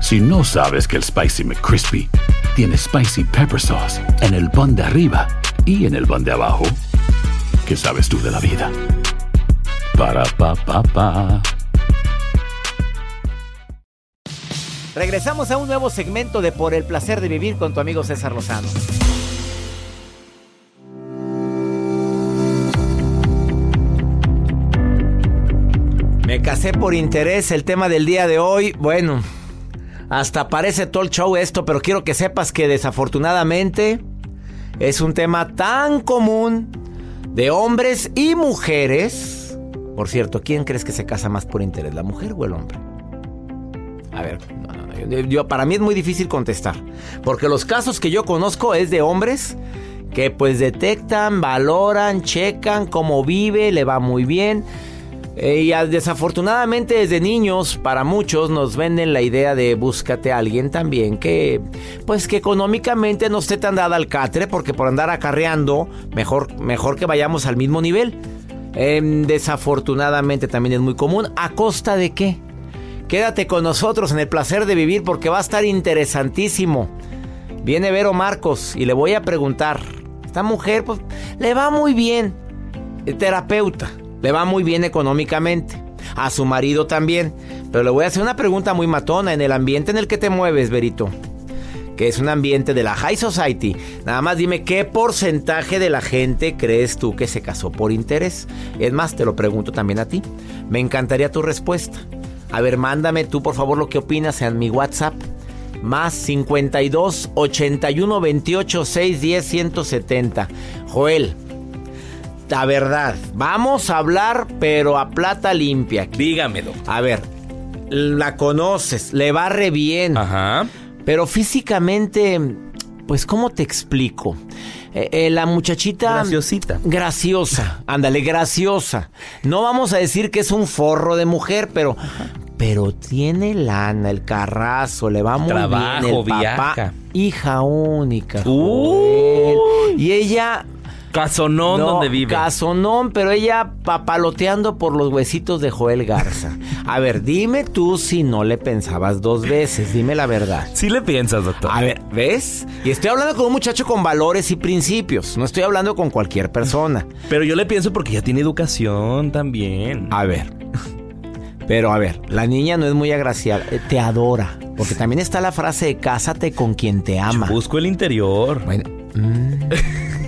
Si no sabes que el Spicy McCrispy tiene Spicy Pepper Sauce en el pan de arriba y en el pan de abajo, ¿qué sabes tú de la vida? Para, pa, pa, pa. Regresamos a un nuevo segmento de Por el placer de vivir con tu amigo César Lozano. Me casé por interés, el tema del día de hoy, bueno, hasta parece talk show esto, pero quiero que sepas que desafortunadamente es un tema tan común de hombres y mujeres. Por cierto, ¿quién crees que se casa más por interés, la mujer o el hombre? A ver, no, no, yo- para mí es muy difícil contestar, porque los casos que yo conozco es de hombres que pues detectan, valoran, checan cómo vive, le va muy bien. Eh, y desafortunadamente desde niños para muchos nos venden la idea de búscate a alguien también que pues que económicamente no esté tan dada al catre porque por andar acarreando mejor, mejor que vayamos al mismo nivel. Em, desafortunadamente también es muy común. ¿A costa de qué? Quédate con nosotros en el placer de vivir porque va a estar interesantísimo. Viene Vero Marcos y le voy a preguntar. Esta mujer pues le va muy bien. Es terapeuta. Le va muy bien económicamente. A su marido también. Pero le voy a hacer una pregunta muy matona. En el ambiente en el que te mueves, Verito. Que es un ambiente de la High Society. Nada más dime qué porcentaje de la gente crees tú que se casó por interés. Es más, te lo pregunto también a ti. Me encantaría tu respuesta. A ver, mándame tú por favor lo que opinas en mi WhatsApp. Más 52 81 28 610 170. Joel, la verdad, vamos a hablar, pero a plata limpia. Dígame, doctor. A ver, la conoces, le va re bien. Ajá. Pero físicamente, pues, ¿cómo te explico? Eh, eh, la muchachita. Graciosita. Graciosa. Ándale, graciosa. No vamos a decir que es un forro de mujer, pero. Pero tiene lana, el carrazo, le va muy Trabajo, bien. El papá, viaja. hija única. Uy. Y ella. Casonón No, donde vive. Casonón, pero ella papaloteando por los huesitos de Joel Garza. A ver, dime tú si no le pensabas dos veces, dime la verdad. Sí le piensas, doctor. A ver, ¿ves? Y estoy hablando con un muchacho con valores y principios, no estoy hablando con cualquier persona. Pero yo le pienso porque ya tiene educación también. A ver. Pero a ver, la niña no es muy agraciada, eh, te adora. Porque también está la frase de cásate con quien te ama. Busco el interior. Bueno, mm,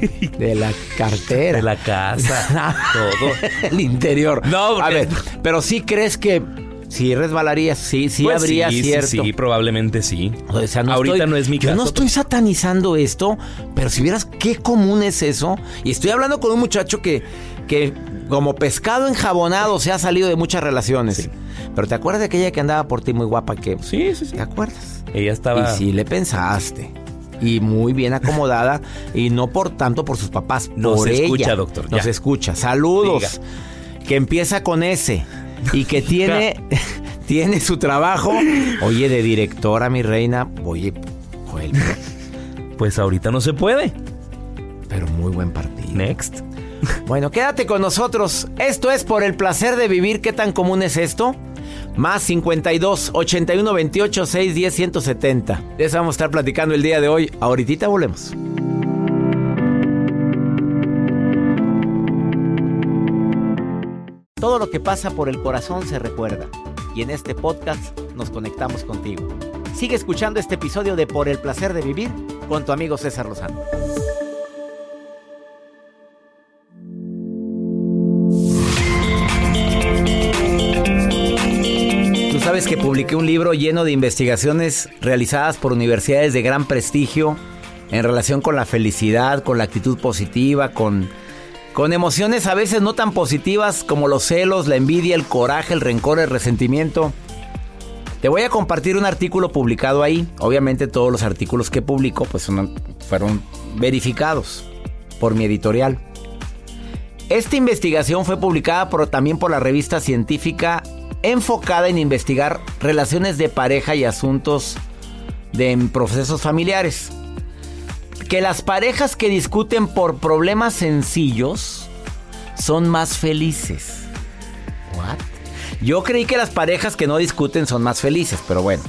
de la cartera. De la casa. todo. el interior. No, a porque- ver, pero sí crees que sí resbalarías, sí, sí Pues habría sí, sí, cierto. Sí, probablemente sí. O sea, no Ahorita estoy- no es mi Yo caso. no estoy satanizando esto, pero si vieras qué común es eso. Y estoy hablando con un muchacho que, que como pescado enjabonado se ha salido de muchas relaciones. Pero ¿te acuerdas de aquella que andaba por ti muy guapa que... Sí, sí, sí. ¿Te acuerdas? Ella estaba. Y sí le pensaste. Y muy bien acomodada. y no por tanto por sus papás. Nos por escucha, ella. doctor, Nos ya. escucha. Saludos. Que empieza con S. Y que tiene, tiene su trabajo. Oye, de directora, mi reina. Oye, Joel, Pues ahorita no se puede. pero muy buen partido. Next. Bueno, quédate con nosotros. Esto es por el placer de vivir. ¿Qué tan común es esto? Más 52 81 28 6 10 170. De eso vamos a estar platicando el día de hoy. Ahorita volvemos. Todo lo que pasa por el corazón se recuerda. Y en este podcast nos conectamos contigo. Sigue escuchando este episodio de Por el placer de vivir con tu amigo César Lozano. Publiqué un libro lleno de investigaciones realizadas por universidades de gran prestigio en relación con la felicidad, con la actitud positiva, con, con emociones a veces no tan positivas como los celos, la envidia, el coraje, el rencor, el resentimiento. Te voy a compartir un artículo publicado ahí. Obviamente todos los artículos que publico pues fueron verificados por mi editorial. Esta investigación fue publicada también por la revista científica enfocada en investigar relaciones de pareja y asuntos de procesos familiares. Que las parejas que discuten por problemas sencillos son más felices. ¿What? Yo creí que las parejas que no discuten son más felices, pero bueno.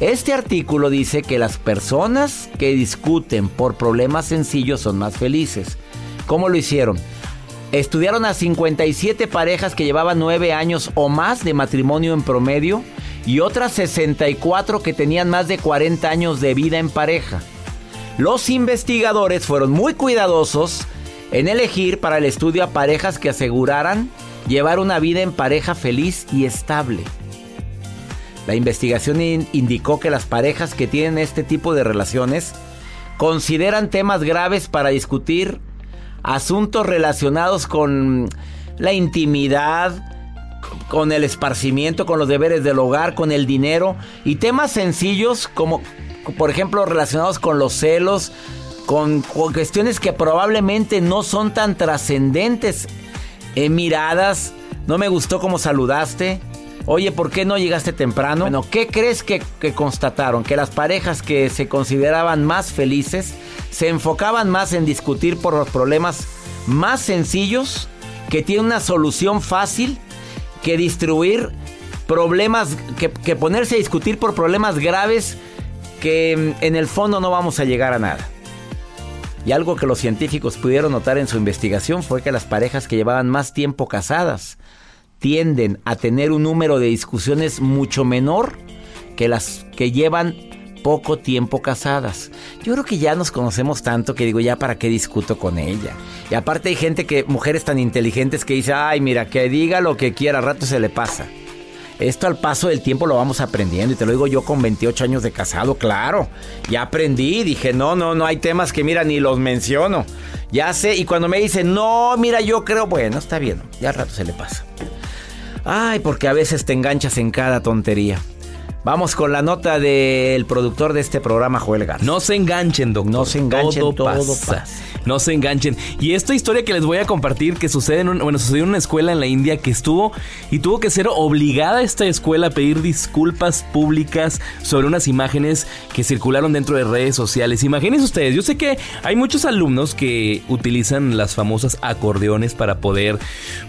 Este artículo dice que las personas que discuten por problemas sencillos son más felices. ¿Cómo lo hicieron? Estudiaron a 57 parejas que llevaban 9 años o más de matrimonio en promedio y otras 64 que tenían más de 40 años de vida en pareja. Los investigadores fueron muy cuidadosos en elegir para el estudio a parejas que aseguraran llevar una vida en pareja feliz y estable. La investigación indicó que las parejas que tienen este tipo de relaciones consideran temas graves para discutir asuntos relacionados con la intimidad, con el esparcimiento, con los deberes del hogar, con el dinero y temas sencillos como por ejemplo relacionados con los celos, con, cuestiones que probablemente no son tan trascendentes en miradas, no me gustó cómo saludaste. Oye, ¿por qué no llegaste temprano? Bueno, ¿qué crees que, constataron? Que las parejas que se consideraban más felices se enfocaban más en discutir por los problemas más sencillos, que tienen una solución fácil, que distribuir problemas, que, que ponerse a discutir por problemas graves que mm, en el fondo no vamos a llegar a nada. Y algo que los científicos pudieron notar en su investigación fue que las parejas que llevaban más tiempo casadas tienden a tener un número de discusiones mucho menor que las que llevan poco tiempo casadas. Yo creo que ya nos conocemos tanto que digo, ya para qué discuto con ella. Y aparte hay gente que, mujeres tan inteligentes que dice, ay, mira, que diga lo que quiera, al rato se le pasa. Esto al paso del tiempo lo vamos aprendiendo y te lo digo yo con 28 años de casado, claro. Ya aprendí, dije, no, no, no hay temas que mira ni los menciono. Ya sé, y cuando me dicen, no, mira, yo creo, bueno, está bien, ya al rato se le pasa. Ay, porque a veces te enganchas en cada tontería. Vamos con la nota del productor de este programa, Joel Garza. No se enganchen, doctor. No se enganchen, todo, todo pasa. No se enganchen. Y esta historia que les voy a compartir que sucede en bueno, sucedió en una escuela en la India que estuvo y tuvo que ser obligada esta escuela a pedir disculpas públicas sobre unas imágenes que circularon dentro de redes sociales. Imagínense ustedes, yo sé que hay muchos alumnos que utilizan las famosas acordeones para poder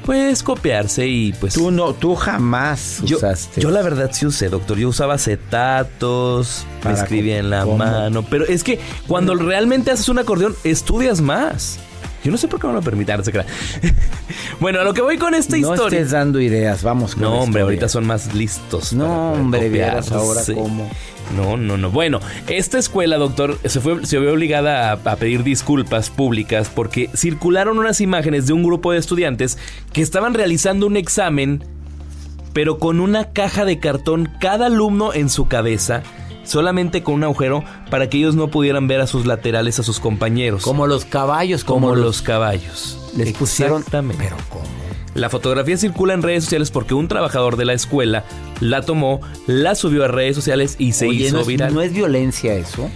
pues copiarse y pues Tú no, tú jamás usaste. Yo la verdad sí usé, doctor. Yo usaba acetatos, me escribía en la mano, pero es que cuando realmente haces un acordeón estudias más. Yo no sé por qué me lo permitan, bueno, a lo que voy con esta historia. No estés dando ideas, vamos con No, hombre, ahorita son más listos. No, hombre, vieras ahora cómo. No, no, no. Bueno, esta escuela, doctor, se fue, se vio obligada a, a, pedir disculpas públicas porque circularon unas imágenes de un grupo de estudiantes que estaban realizando un examen, pero con una caja de cartón cada alumno en su cabeza solamente con un agujero para que ellos no pudieran ver a sus laterales a sus compañeros. Como los caballos, como, los, caballos. Les pusieron. Pero ¿cómo? La fotografía circula en redes sociales porque un trabajador de la escuela la tomó, la subió a redes sociales y se hizo viral. ¿No es violencia eso?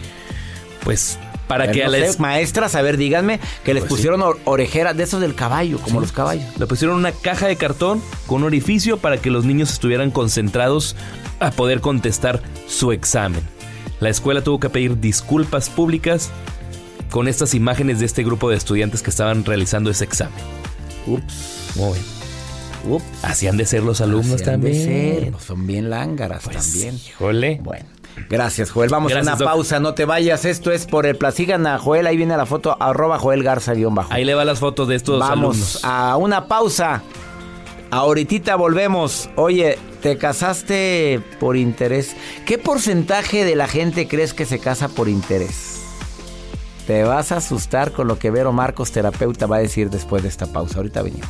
Pues para que a las maestras, a ver, díganme que les pues pusieron orejeras de esos del caballo, como los caballos. Le pusieron una caja de cartón con un orificio para que los niños estuvieran concentrados a poder contestar su examen. La escuela tuvo que pedir disculpas públicas con estas imágenes de este grupo de estudiantes que estaban realizando ese examen. Ups. Muy bien. Ups. Así han de ser los alumnos también. son bien lángaras pues, también. Híjole. Bueno. Gracias, Joel. Vamos a una pausa, no te vayas. Esto es por el Sigan a Joel, ahí viene la foto, arroba Joel Garza bajo. Ahí le va las fotos de estos Vamos a una pausa. Ahorita volvemos. Oye, ¿te casaste por interés? ¿Qué porcentaje de la gente crees que se casa por interés? Te vas a asustar con lo que Vero Marcos, terapeuta, va a decir después de esta pausa. Ahorita venimos.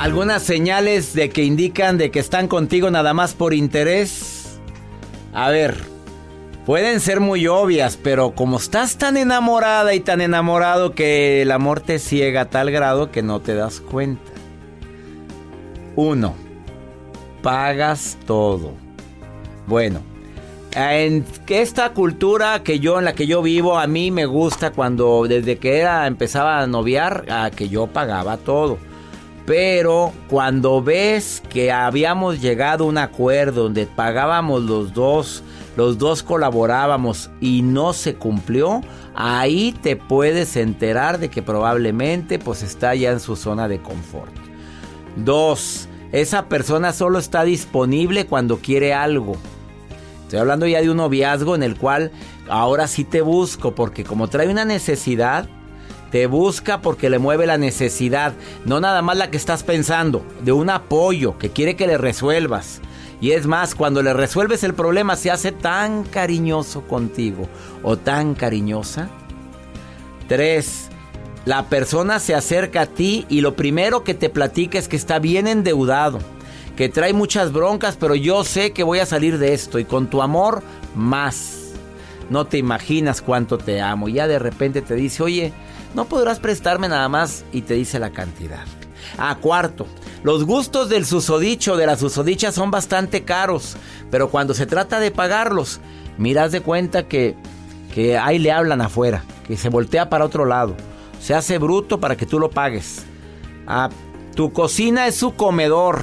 Algunas señales de que indican de que están contigo nada más por interés. A ver, pueden ser muy obvias, pero como estás tan enamorada y tan enamorado que el amor te ciega a tal grado que no te das cuenta. Uno, pagas todo. Bueno, en esta cultura que yo en la que yo vivo a mí me gusta cuando desde que era empezaba a noviar a que yo pagaba todo. Pero cuando ves que habíamos llegado a un acuerdo donde pagábamos los dos, los dos colaborábamos y no se cumplió, ahí te puedes enterar de que probablemente pues está ya en su zona de confort. Dos, esa persona solo está disponible cuando quiere algo. Estoy hablando ya de un noviazgo en el cual ahora sí te busco porque como trae una necesidad, te busca porque le mueve la necesidad, no nada más la que estás pensando, de un apoyo que quiere que le resuelvas. Y es más, cuando le resuelves el problema se hace tan cariñoso contigo o tan cariñosa. Tres, la persona se acerca a ti y lo primero que te platica es que está bien endeudado, que trae muchas broncas, pero yo sé que voy a salir de esto y con tu amor más. No te imaginas cuánto te amo. Ya de repente te dice, oye, no podrás prestarme nada más y te dice la cantidad. A cuarto, los gustos del susodicho, de la susodicha son bastante caros, pero cuando se trata de pagarlos, miras de cuenta que, que ahí le hablan afuera, que se voltea para otro lado, se hace bruto para que tú lo pagues. Ah, tu cocina es su comedor.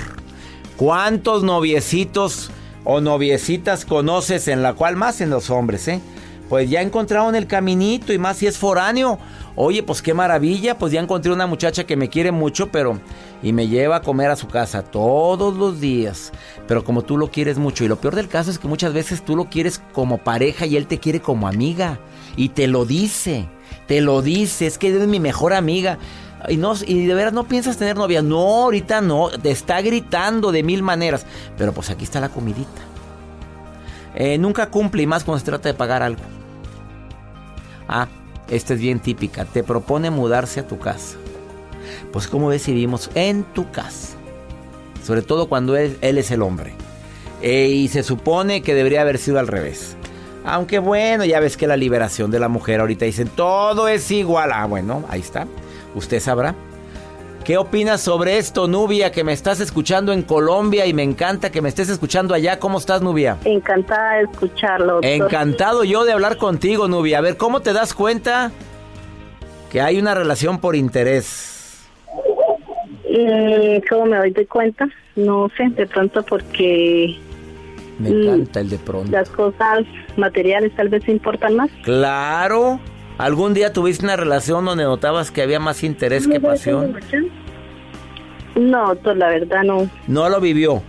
¿Cuántos noviecitos o noviecitas conoces en la cual más en los hombres, eh? Pues ya encontraron el caminito y más si es foráneo. Oye, pues qué maravilla, pues ya encontré una muchacha que me quiere mucho, pero y me lleva a comer a su casa todos los días. Pero como tú lo quieres mucho y lo peor del caso es que muchas veces tú lo quieres como pareja y él te quiere como amiga y te lo dice. Te lo dice, es que eres mi mejor amiga. Y, no, y de veras no piensas tener novia. No, ahorita no. Te está gritando de mil maneras. Pero pues aquí está la comidita. Eh, nunca cumple y más cuando se trata de pagar algo. Ah, esta es bien típica. Te propone mudarse a tu casa. Pues como decidimos en tu casa. Sobre todo cuando él, él es el hombre. Eh, y se supone que debería haber sido al revés. Aunque bueno, ya ves que la liberación de la mujer ahorita dicen todo es igual. Ah, bueno, ahí está. Usted sabrá. ¿Qué opinas sobre esto, Nubia, que me estás escuchando en Colombia y me encanta que me estés escuchando allá? ¿Cómo estás, Nubia? Encantada de escucharlo. doctor. Encantado yo de hablar contigo, Nubia. A ver, ¿cómo te das cuenta que hay una relación por interés? Mm, ¿Cómo me doy de cuenta? No sé, de pronto porque Me Mm. encanta el de pronto. las cosas materiales tal vez importan más. Claro. ¿Algún día tuviste una relación donde notabas que había más interés que pasión? No, la verdad no. No lo vivió.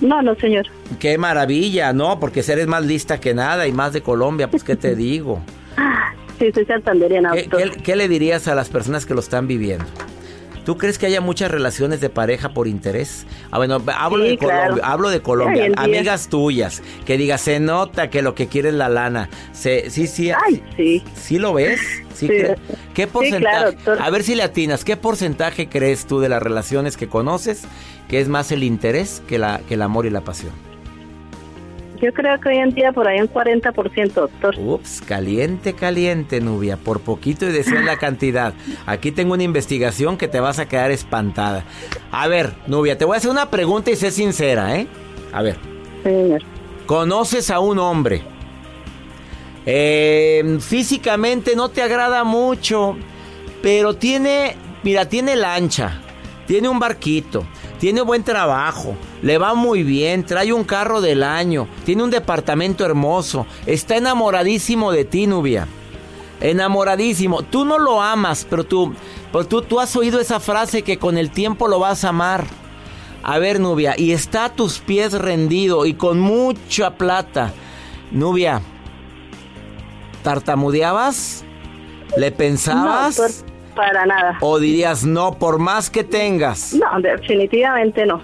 No, no, señor. Qué maravilla, ¿no? Porque eres más lista que nada y más de Colombia, pues ¿qué te digo? Sí, soy santanderiana, ¿Qué, qué- qué le dirías a las personas que lo están viviendo? ¿Tú crees que haya muchas relaciones de pareja por interés? Ah, bueno, hablo Sí, de Colombia, hablo de Colombia, amigas tuyas, que digas, se nota que lo que quiere es la lana. Se, sí, sí, Ay, sí. ¿Sí lo ves? ¿Sí ¿Qué porcentaje? claro, a ver si le atinas, ¿qué porcentaje crees tú de las relaciones que conoces que es más el interés que, la, que el amor y la pasión? Yo creo que hoy en día por ahí un 40%, doctor. Ups, caliente, caliente, Nubia. Por poquito y decir la cantidad. Aquí tengo una investigación que te vas a quedar espantada. A ver, Nubia, te voy a hacer una pregunta y sé sincera, ¿eh? A ver. Señor. Conoces a un hombre. Eh, físicamente no te agrada mucho, pero tiene, mira, tiene lancha, tiene un barquito, tiene buen trabajo, le va muy bien, trae un carro del año, tiene un departamento hermoso, está enamoradísimo de ti, Nubia. Enamoradísimo. Tú no lo amas, pero tú, pero tú, tú has oído esa frase que con el tiempo lo vas a amar. A ver, Nubia, y está a tus pies rendido y con mucha plata. Nubia, ¿tartamudeabas? ¿Le pensabas? No, para nada. ¿O dirías no por más que tengas? No, definitivamente no.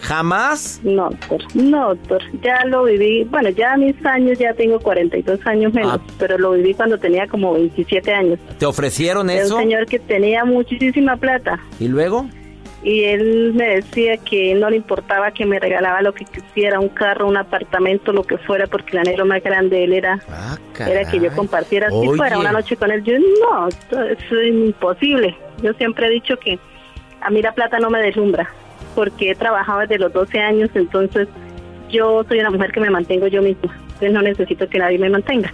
¿Jamás? No, doctor. No, doctor. Ya lo viví. Bueno, ya a mis años, ya tengo 42 años menos, Ah. pero lo viví cuando tenía como 27 años. ¿Te ofrecieron eso? un señor que tenía muchísima plata. ¿Y luego? Y él me decía que no le importaba que me regalaba lo que quisiera, un carro, un apartamento, lo que fuera, porque el anhelo más grande de él era, Ah, era que yo compartiera si Oye. fuera una noche con él. Yo no, eso es imposible. Yo siempre he dicho que a mí la plata no me deslumbra, porque he trabajado desde los 12 años, entonces yo soy una mujer que me mantengo yo misma, entonces no necesito que nadie me mantenga.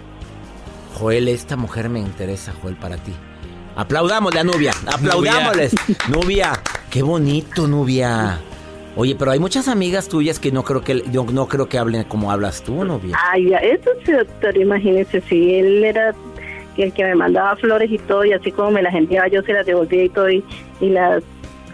Joel, esta mujer me interesa, Joel, para ti. Aplaudámosle a Nubia, aplaudámosles. Nubia, qué bonito, Nubia. Oye, pero hay muchas amigas tuyas que no creo que yo no creo que hablen como hablas tú, Nubia. Ay, eso sí, doctor, imagínese, si él era el que me mandaba flores y todo, y así como me las enviaba, yo se las devolvía y todo, y, y las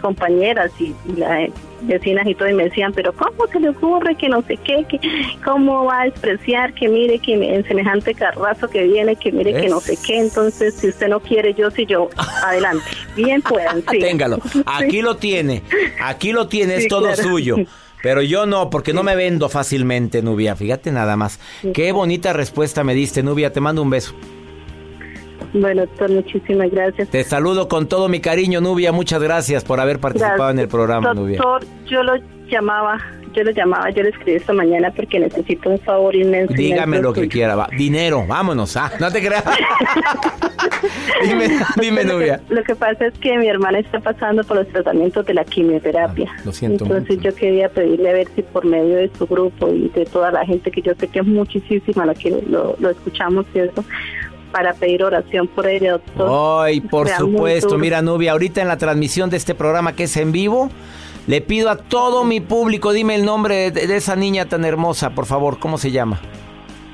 compañeras y, y las vecinas y todo, y me decían, pero ¿cómo se le ocurre que no sé qué, que cómo va a despreciar, que mire que en semejante carrazo que viene, que mire que no sé qué, entonces si usted no quiere, yo sí yo, adelante, bien puedan, sí. Téngalo. Sí. Aquí lo tiene. Aquí lo tiene, es Sí, todo claro. suyo. Pero yo no, porque no me vendo fácilmente, Nubia. Fíjate nada más. Qué bonita respuesta me diste, Nubia. Te mando un beso. Bueno, doctor, muchísimas gracias. Te saludo con todo mi cariño, Nubia. Muchas gracias por haber participado Gracias. en el programa, Nubia. Doctor, yo lo llamaba, yo lo llamaba, yo le escribí esta mañana porque necesito un favor inmenso. Dígame inmenso lo que quiera. va. Dinero, vámonos. Ah, no te creas. dime, dime, Lo que- Nubia. Lo que pasa es que mi hermana está pasando por los tratamientos de la quimioterapia. Ah, lo siento Entonces mucho. yo quería pedirle a ver si por medio de su grupo y de toda la gente que yo sé que es muchísima la que lo, lo escuchamos eso, para pedir oración por ella, doctor. Ay, por supuesto. Mira, Nubia, ahorita en la transmisión de este programa que es en vivo, le pido a todo mi público, dime el nombre de, de esa niña tan hermosa, por favor. ¿Cómo se llama?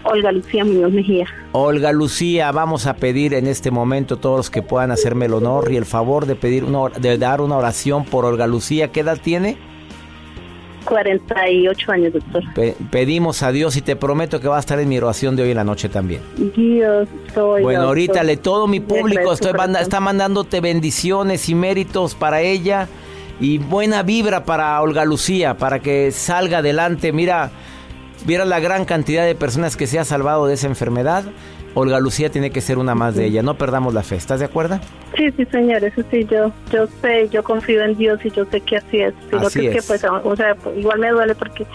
Olga Lucía Muñoz Mejía. Olga Lucía, vamos a pedir en este momento todos los que puedan hacerme el honor y el favor de pedir una, de dar una oración por Olga Lucía. ¿Qué edad tiene? 48 años, doctor. Pe- pedimos a Dios y te prometo que va a estar en mi oración de hoy en la noche también. Dios, soy. Bueno, doctor. ahorita le todo mi público estoy manda- está mandándote bendiciones y méritos para ella y buena vibra para Olga Lucía para que salga adelante. Mira, mira la gran cantidad de personas que se ha salvado de esa enfermedad. Olga Lucía tiene que ser una más de ella. No perdamos la fe. ¿Estás de acuerdo? Sí, sí, señor, eso sí, yo yo sé, yo confío en Dios y yo sé que así es. Sino Así que, es que, pues, o sea, pues, igual me duele porque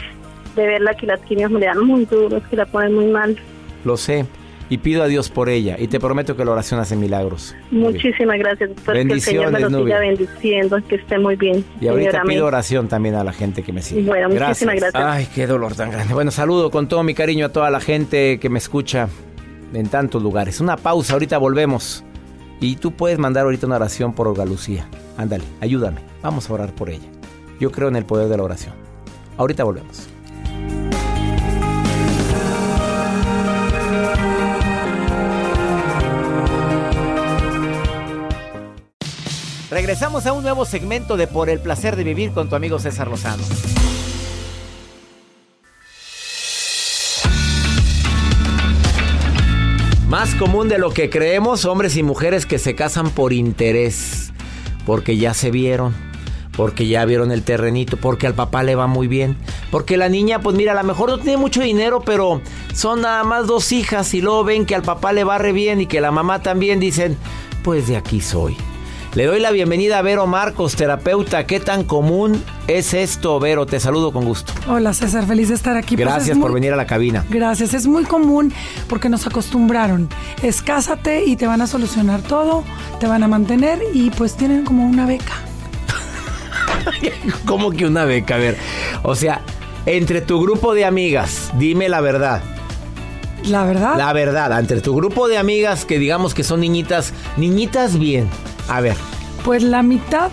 de verla que las quimios me le dan muy duros, que la ponen muy mal. Lo sé. Y pido a Dios por ella. Y te prometo que la oración hace milagros. Muchísimas gracias, doctor. Que el Señor me Bendiciones, lo siga bendiciendo, que esté muy bien. Y ahorita señora, pido oración también a la gente que me sigue. Bueno, muchísimas gracias. Ay, qué dolor tan grande. Bueno, saludo con todo mi cariño a toda la gente que me escucha en tantos lugares. Una pausa, ahorita volvemos. Y tú puedes mandar ahorita una oración por Olga Lucía. Ándale, ayúdame. Vamos a orar por ella. Yo creo en el poder de la oración. Ahorita volvemos. Regresamos a un nuevo segmento de Por el placer de vivir con tu amigo César Lozano. Más común de lo que creemos, hombres y mujeres que se casan por interés, porque ya se vieron, porque ya vieron el terrenito, porque al papá le va muy bien, porque la niña, pues mira, a lo mejor no tiene mucho dinero, pero son nada más dos hijas y luego ven que al papá le va re bien y que la mamá también dicen, pues de aquí soy. Le doy la bienvenida a Vero Marcos, terapeuta. ¿Qué tan común es esto, Vero? Te saludo con gusto. Hola César, feliz de estar aquí. Pues Gracias por venir a la cabina. Gracias, es muy común porque nos acostumbraron. Escásate y te van a solucionar todo, te van a mantener y pues tienen como una beca. ¿Cómo que una beca? A ver, o sea, entre tu grupo de amigas, dime la verdad. ¿La verdad? La verdad, entre tu grupo de amigas que digamos que son niñitas, niñitas bien. A ver. Pues la mitad.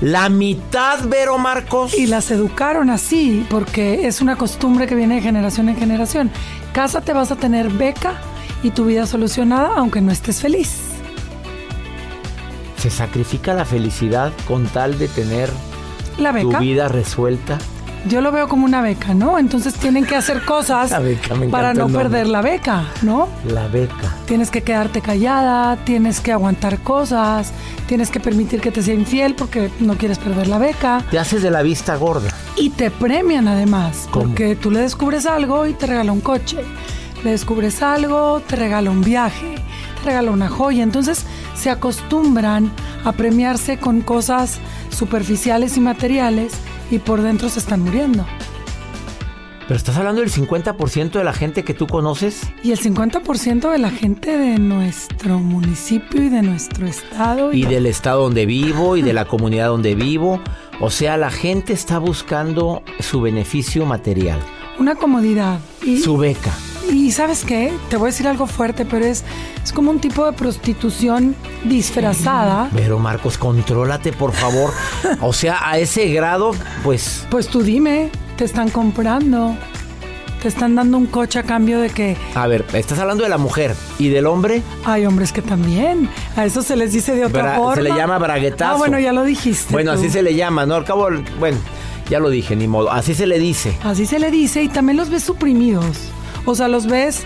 La mitad, Vero Marcos. Y las educaron así, porque es una costumbre que viene de generación en generación. Cásate, vas a tener beca y tu vida solucionada, aunque no estés feliz. ¿Se sacrifica la felicidad con tal de tener la beca? tu vida resuelta? Yo lo veo como una beca, ¿no? Entonces tienen que hacer cosas para no perder la beca, ¿no? La beca. Tienes que quedarte callada, tienes que aguantar cosas, tienes que permitir que te sea infiel porque no quieres perder la beca. Te haces de la vista gorda. Y te premian además, porque tú le descubres algo y te regala un coche. Le descubres algo, te regala un viaje, te regala una joya. Entonces se acostumbran a premiarse con cosas superficiales y materiales y por dentro se están muriendo. Pero estás hablando del 50% de la gente que tú conoces. Y el 50% de la gente de nuestro municipio y de nuestro estado. Y, del estado donde vivo y de la comunidad donde vivo. O sea, la gente está buscando su beneficio material. Una comodidad. Y, su beca. Y sabes qué, te voy a decir algo fuerte, pero es, es como un tipo de prostitución disfrazada. Pero Marcos, contrólate, por favor. o sea, a ese grado, pues... Pues tú dime, te están comprando. Te están dando un coche a cambio de que... A ver, estás hablando de la mujer. ¿Y del hombre? Hay hombres que también. A eso se les dice de otra forma. Se le llama braguetazo. Ah, bueno, ya lo dijiste. Bueno, así se le llama, ¿no? Al cabo, bueno, ya lo dije, ni modo. Así se le dice. Así se le dice y también los ves suprimidos. O sea, los ves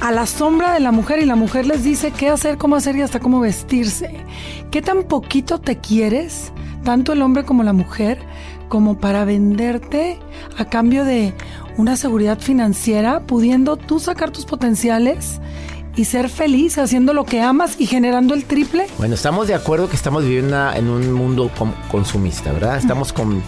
a la sombra de la mujer y la mujer les dice qué hacer, cómo hacer y hasta cómo vestirse. ¿Qué tan poquito te quieres, tanto el hombre como la mujer, como para venderte a cambio de una seguridad financiera, pudiendo tú sacar tus potenciales? y ser feliz haciendo lo que amas y generando el triple? Bueno, estamos de acuerdo que estamos viviendo en un mundo consumista, ¿verdad? Estamos con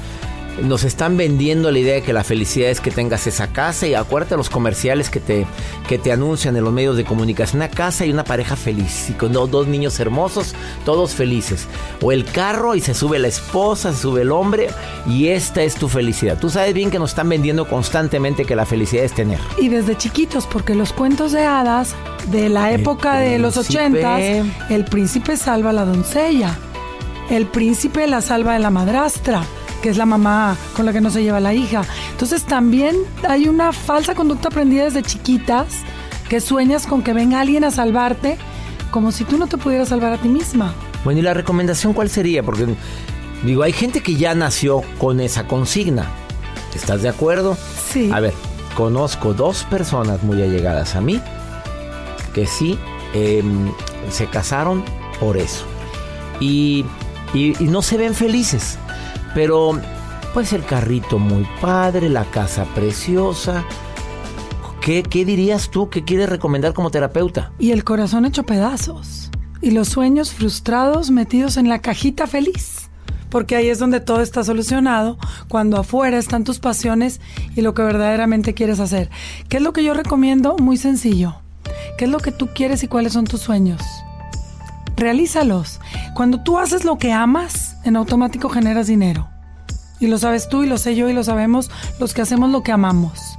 nos están vendiendo la idea de que la felicidad es que tengas esa casa y acuérdate los comerciales que te, que te anuncian en los medios de comunicación, una casa y una pareja feliz y con dos, niños hermosos, todos felices. O el carro y se sube la esposa, se sube el hombre y esta es tu felicidad. Tú sabes bien que nos están vendiendo constantemente que la felicidad es tener. Y desde chiquitos, porque los cuentos de hadas de la época de los ochentas, el príncipe salva a la doncella, el príncipe la salva de la madrastra que es la mamá con la que no se lleva la hija. Entonces también hay una falsa conducta aprendida desde chiquitas que sueñas con que venga alguien a salvarte como si tú no te pudieras salvar a ti misma. Bueno, ¿y la recomendación cuál sería? Porque digo, hay gente que ya nació con esa consigna. ¿Estás de acuerdo? Sí. A ver, conozco dos personas muy allegadas a mí que sí em, se casaron por eso. y no se ven felices. Pero pues el carrito muy padre, la casa preciosa. ¿Qué, ¿Qué dirías tú? ¿Qué quieres recomendar como terapeuta? Y el corazón hecho pedazos. Y los sueños frustrados metidos en la cajita feliz. Porque ahí es donde todo está solucionado, cuando afuera están tus pasiones y lo que verdaderamente quieres hacer. ¿Qué es lo que yo recomiendo? Muy sencillo. ¿Qué es lo que tú quieres y cuáles son tus sueños? Realízalos. Cuando tú haces lo que amas, en automático generas dinero. Y lo sabes tú y lo sé yo y lo sabemos los que hacemos lo que amamos.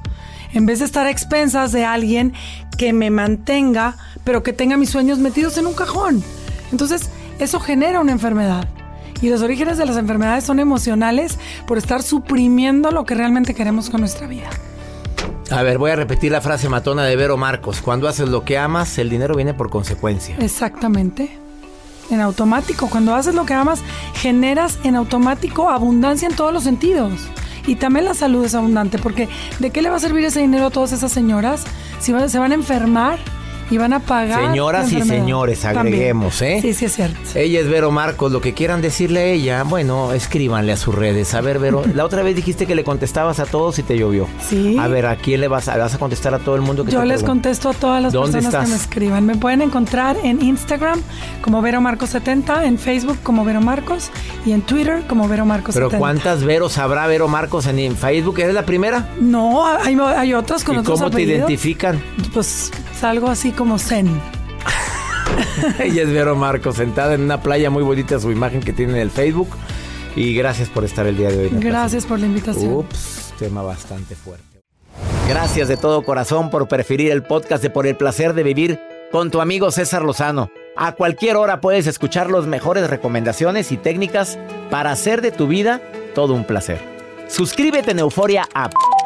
En vez de estar a expensas de alguien que me mantenga, pero que tenga mis sueños metidos en un cajón. Entonces, eso genera una enfermedad. Y los orígenes de las enfermedades son emocionales por estar suprimiendo lo que realmente queremos con nuestra vida. A ver, voy a repetir la frase matona de Vero Marcos. Cuando haces lo que amas, el dinero viene por consecuencia. Exactamente en automático. Cuando haces lo que amas, generas en automático abundancia en todos los sentidos. Y también la salud es abundante, porque ¿de qué le va a servir ese dinero a todas esas señoras si se van a enfermar y van a pagar. Señoras y señores, También. agreguemos, ¿eh? Sí, sí, es cierto. Ella es Vero Marcos, lo que quieran decirle a ella, bueno, escríbanle a sus redes. A ver, Vero, la otra vez dijiste que le contestabas a todos y te llovió. Sí. A ver, ¿a quién le vas a, vas a contestar a todo el mundo que Yo te les contesto a todas las ¿Dónde personas estás? que me escriban. Me pueden encontrar en Instagram como Vero Marcos 70, en Facebook como Vero Marcos y en Twitter como Vero Marcos Pero 70. ¿cuántas Veros habrá Vero Marcos en, en Facebook? ¿Eres la primera? No, hay, hay otras con ¿Y otros cómo te identifican? Pues salgo así como Zen. Ella es Vero Marcos, sentada en una playa muy bonita, su imagen que tiene en el Facebook. Y gracias por estar el día de hoy. Gracias por la invitación. Ups, tema bastante fuerte. Gracias de todo corazón por preferir el podcast de Por el placer de vivir con tu amigo César Lozano. A cualquier hora puedes escuchar las mejores recomendaciones y técnicas para hacer de tu vida todo un placer. Suscríbete en Euforia App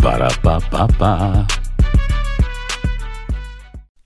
Para, pa, pa, pa.